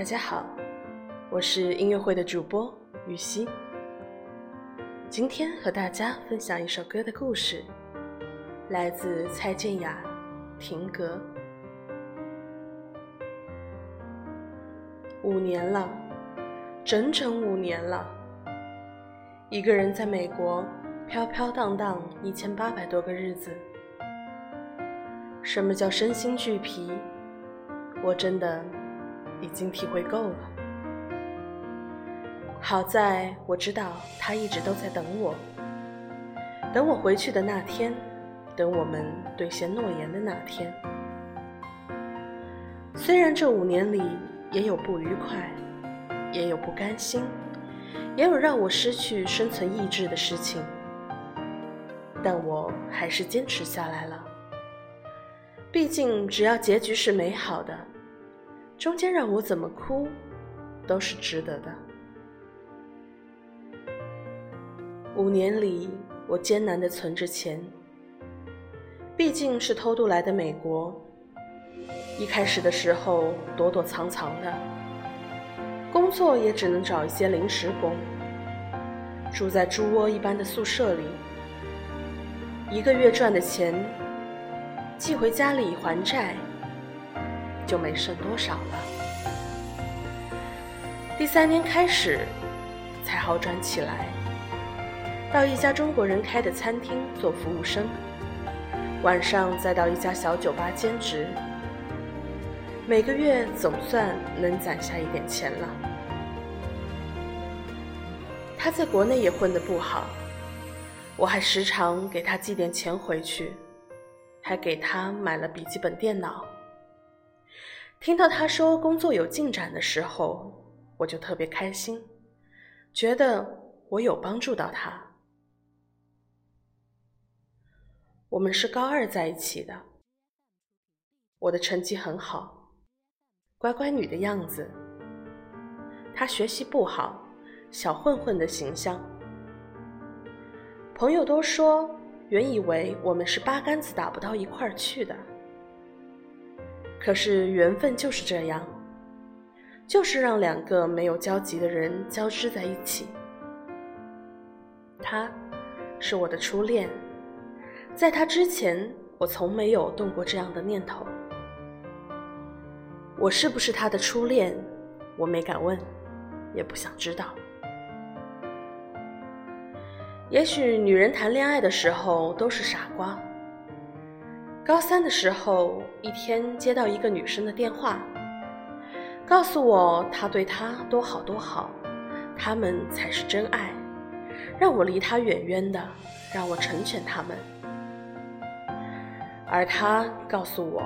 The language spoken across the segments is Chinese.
大家好，我是音乐会的主播雨熙。今天和大家分享一首歌的故事，来自蔡健雅《停格》。五年了，整整五年了，一个人在美国飘飘荡荡一千八百多个日子。什么叫身心俱疲？我真的。已经体会够了。好在我知道他一直都在等我，等我回去的那天，等我们兑现诺言的那天。虽然这五年里也有不愉快，也有不甘心，也有让我失去生存意志的事情，但我还是坚持下来了。毕竟，只要结局是美好的。中间让我怎么哭，都是值得的。五年里，我艰难的存着钱，毕竟是偷渡来的美国。一开始的时候躲躲藏藏的，工作也只能找一些临时工，住在猪窝一般的宿舍里。一个月赚的钱，寄回家里还债。就没剩多少了。第三年开始，才好转起来。到一家中国人开的餐厅做服务生，晚上再到一家小酒吧兼职。每个月总算能攒下一点钱了。他在国内也混得不好，我还时常给他寄点钱回去，还给他买了笔记本电脑。听到他说工作有进展的时候，我就特别开心，觉得我有帮助到他。我们是高二在一起的，我的成绩很好，乖乖女的样子。他学习不好，小混混的形象。朋友都说，原以为我们是八竿子打不到一块儿去的。可是缘分就是这样，就是让两个没有交集的人交织在一起。他，是我的初恋，在他之前，我从没有动过这样的念头。我是不是他的初恋？我没敢问，也不想知道。也许女人谈恋爱的时候都是傻瓜。高三的时候，一天接到一个女生的电话，告诉我她对他多好多好，他们才是真爱，让我离他远远的，让我成全他们。而他告诉我，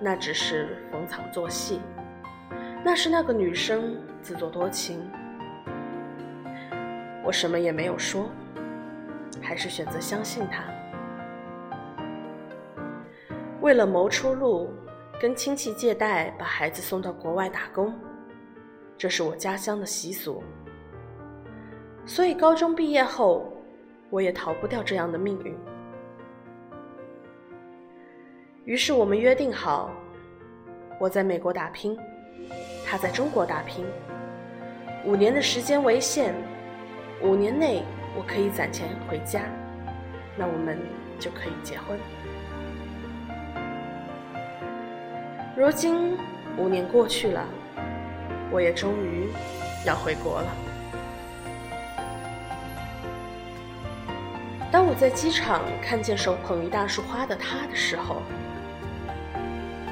那只是逢场作戏，那是那个女生自作多情。我什么也没有说，还是选择相信他。为了谋出路，跟亲戚借贷把孩子送到国外打工，这是我家乡的习俗。所以高中毕业后，我也逃不掉这样的命运。于是我们约定好，我在美国打拼，他在中国打拼，五年的时间为限，五年内我可以攒钱回家，那我们就可以结婚。如今五年过去了，我也终于要回国了。当我在机场看见手捧一大束花的他的时候，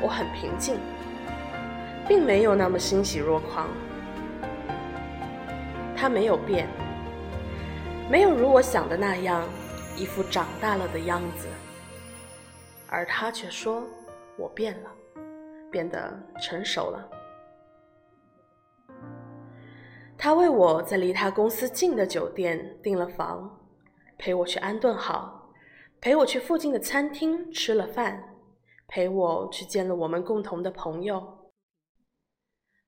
我很平静，并没有那么欣喜若狂。他没有变，没有如我想的那样一副长大了的样子，而他却说我变了。变得成熟了。他为我在离他公司近的酒店订了房，陪我去安顿好，陪我去附近的餐厅吃了饭，陪我去见了我们共同的朋友。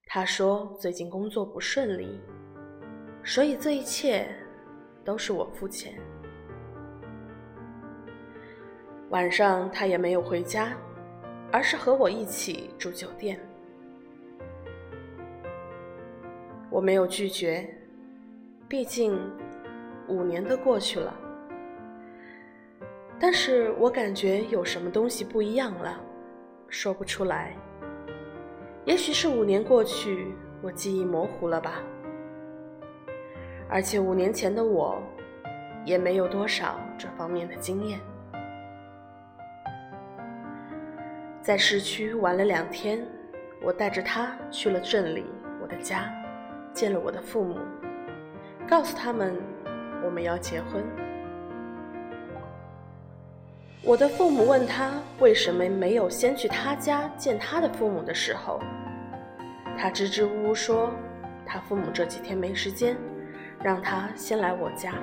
他说最近工作不顺利，所以这一切都是我付钱。晚上他也没有回家。而是和我一起住酒店。我没有拒绝，毕竟五年都过去了。但是我感觉有什么东西不一样了，说不出来。也许是五年过去，我记忆模糊了吧。而且五年前的我，也没有多少这方面的经验。在市区玩了两天，我带着他去了镇里我的家，见了我的父母，告诉他们我们要结婚。我的父母问他为什么没有先去他家见他的父母的时候，他支支吾吾说他父母这几天没时间，让他先来我家。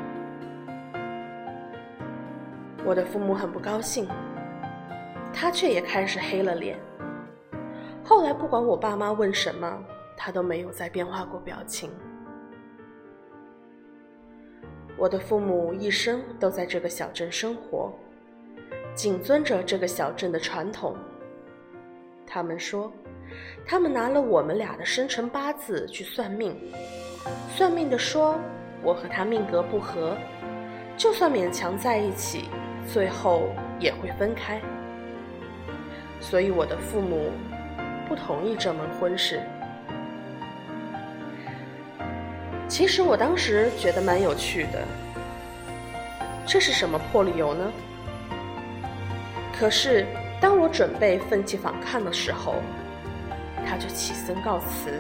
我的父母很不高兴，他却也开始黑了脸。后来不管我爸妈问什么，他都没有再变化过表情。我的父母一生都在这个小镇生活。谨遵着这个小镇的传统。他们说，他们拿了我们俩的生辰八字去算命，算命的说我和他命格不合，就算勉强在一起，最后也会分开。所以我的父母不同意这门婚事。其实我当时觉得蛮有趣的，这是什么破理由呢？可是，当我准备奋起反抗的时候，他就起身告辞，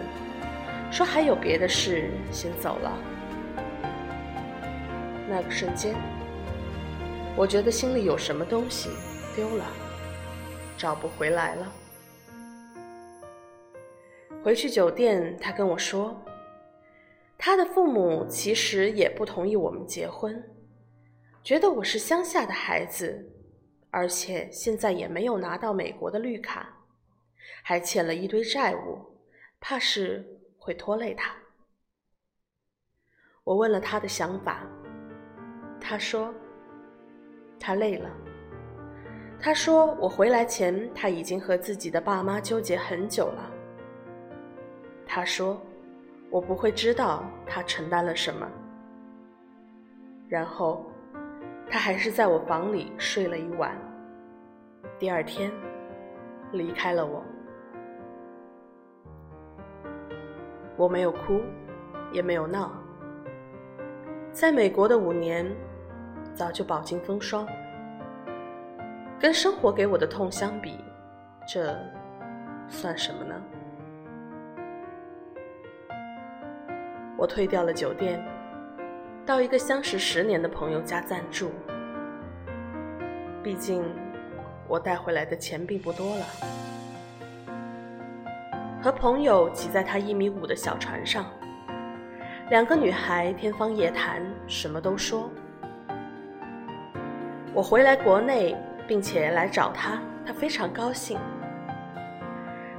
说还有别的事，先走了。那个瞬间，我觉得心里有什么东西丢了，找不回来了。回去酒店，他跟我说，他的父母其实也不同意我们结婚，觉得我是乡下的孩子。而且现在也没有拿到美国的绿卡，还欠了一堆债务，怕是会拖累他。我问了他的想法，他说他累了。他说我回来前他已经和自己的爸妈纠结很久了。他说我不会知道他承担了什么。然后。他还是在我房里睡了一晚，第二天离开了我。我没有哭，也没有闹。在美国的五年，早就饱经风霜。跟生活给我的痛相比，这算什么呢？我退掉了酒店。到一个相识十年的朋友家暂住，毕竟我带回来的钱并不多了。和朋友挤在他一米五的小船上，两个女孩天方夜谭，什么都说。我回来国内，并且来找他，他非常高兴。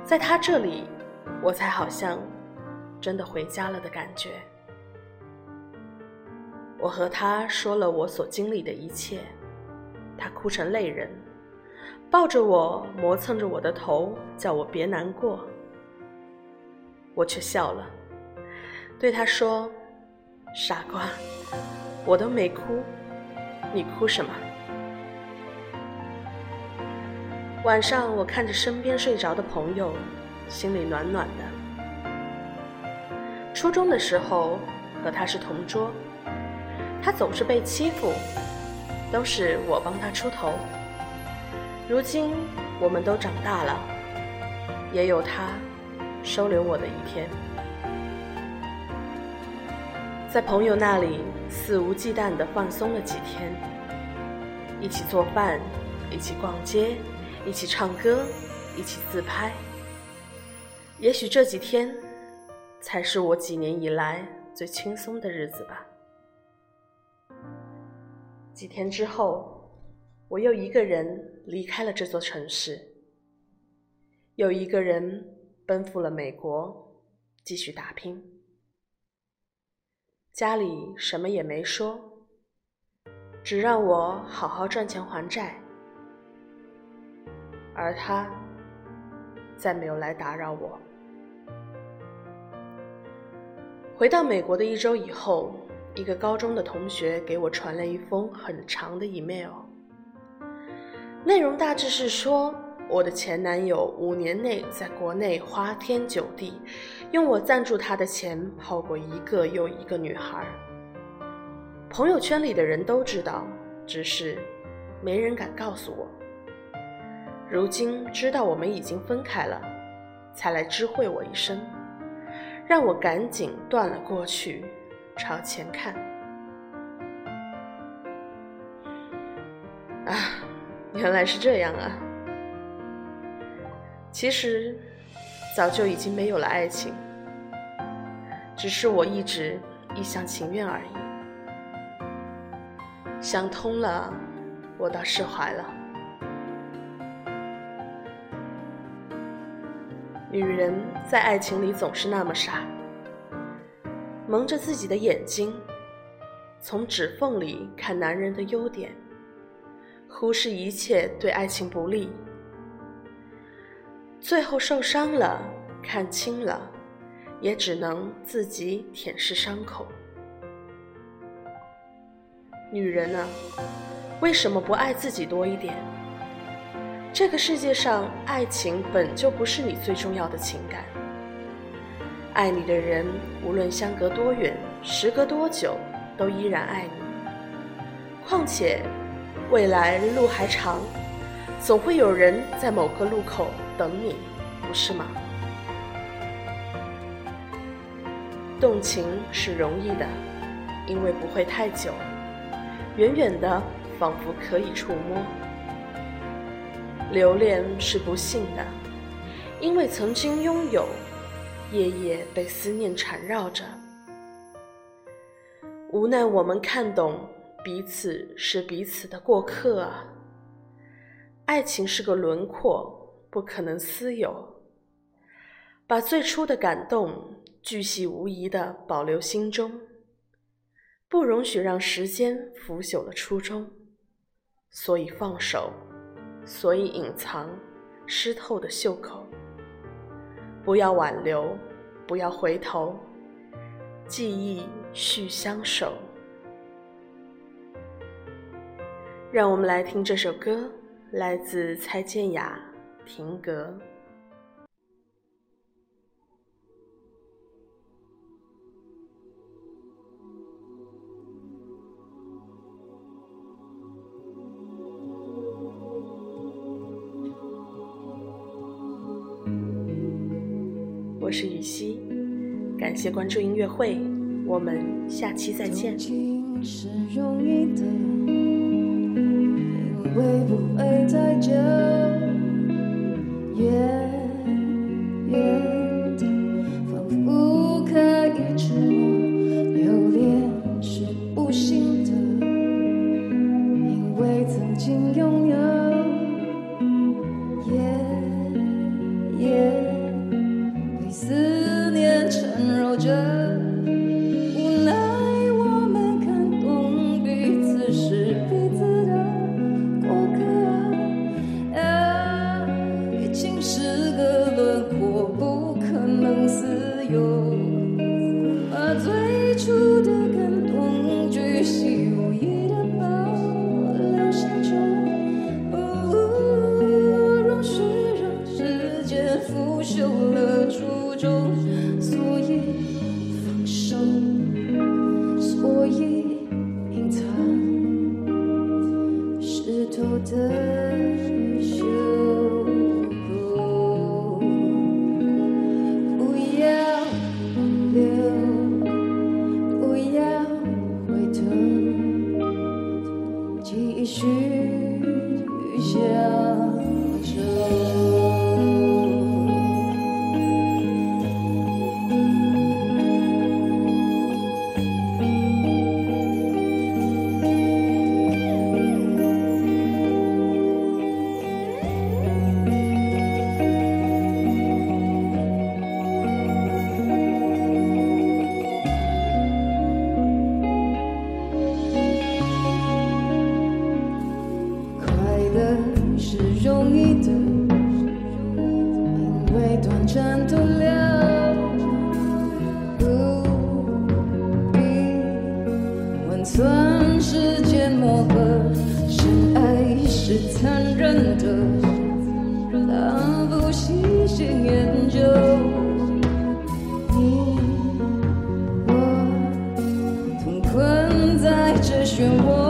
在他这里，我才好像真的回家了的感觉。我和他说了我所经历的一切，他哭成泪人，抱着我，磨蹭着我的头，叫我别难过。我却笑了，对他说：“傻瓜，我都没哭，你哭什么？”晚上，我看着身边睡着的朋友，心里暖暖的。初中的时候，和他是同桌。他总是被欺负，都是我帮他出头。如今我们都长大了，也有他收留我的一天。在朋友那里肆无忌惮地放松了几天，一起做饭，一起逛街，一起唱歌，一起自拍。也许这几天才是我几年以来最轻松的日子吧。几天之后，我又一个人离开了这座城市，又一个人奔赴了美国，继续打拼。家里什么也没说，只让我好好赚钱还债，而他再没有来打扰我。回到美国的一周以后，一个高中的同学给我传了一封很长的 email，内容大致是说，我的前男友五年内在国内花天酒地，用我赞助他的钱泡过一个又一个女孩。朋友圈里的人都知道，只是没人敢告诉我。如今知道我们已经分开了，才来知会我一声。让我赶紧断了过去，朝前看。啊，原来是这样啊！其实早就已经没有了爱情，只是我一直一厢情愿而已。想通了，我倒释怀了。女人在爱情里总是那么傻，蒙着自己的眼睛，从指缝里看男人的优点，忽视一切对爱情不利，最后受伤了，看清了，也只能自己舔舐伤口。女人啊，为什么不爱自己多一点？这个世界上，爱情本就不是你最重要的情感。爱你的人，无论相隔多远，时隔多久，都依然爱你。况且，未来路还长，总会有人在某个路口等你，不是吗？动情是容易的，因为不会太久，远远的，仿佛可以触摸。留恋是不幸的，因为曾经拥有，夜夜被思念缠绕着。无奈我们看懂彼此是彼此的过客啊。爱情是个轮廓，不可能私有。把最初的感动巨细无遗的保留心中，不容许让时间腐朽了初衷，所以放手。所以隐藏湿透的袖口，不要挽留，不要回头，记忆续相守。让我们来听这首歌，来自蔡健雅《停格》。我是雨熙，感谢关注音乐会，我们下期再见。短暂逗留，不 soldier. 故意隐藏，湿透的。心念旧你我痛困在这漩涡。